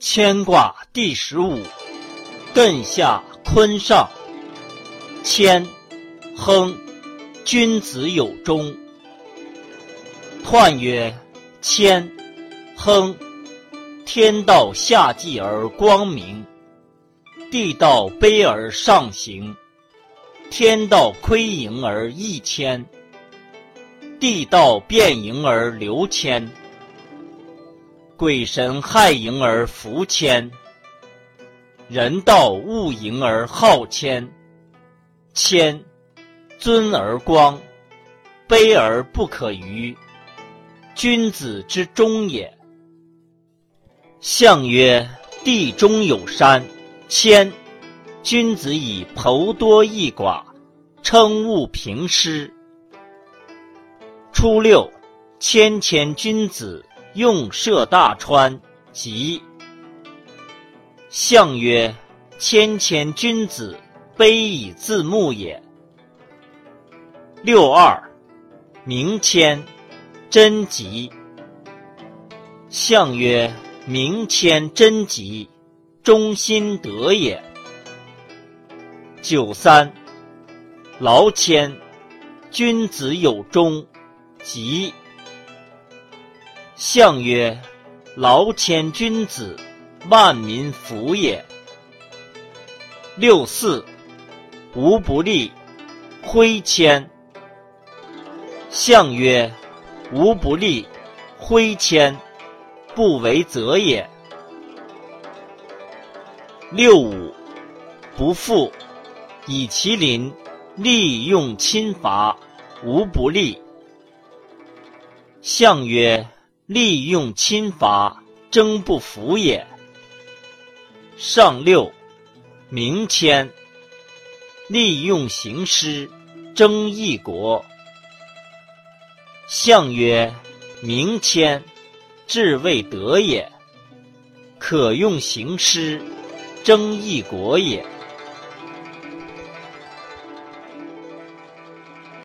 牵卦第十五，艮下坤上。谦，亨，君子有终。彖曰：谦，亨，天道下济而光明，地道卑而上行。天道亏盈而益谦，地道变盈而流谦。鬼神害盈而福谦，人道恶盈而好谦。谦，尊而光，卑而不可逾，君子之中也。象曰：地中有山，谦。君子以剖多益寡，称物平施。初六，谦谦君子。用涉大川，吉。象曰：谦谦君子，卑以自牧也。六二，明谦，贞吉。象曰：明谦贞吉，忠心德也。九三，劳谦，君子有终，吉。象曰：劳谦君子，万民服也。六四，无不利，挥谦。象曰：无不利，挥谦，不为则也。六五，不复，以其邻，利用侵伐，无不利。象曰。利用侵伐，争不服也。上六，明谦。利用行师，争一国。象曰：明谦，至未得也。可用行师，争一国也。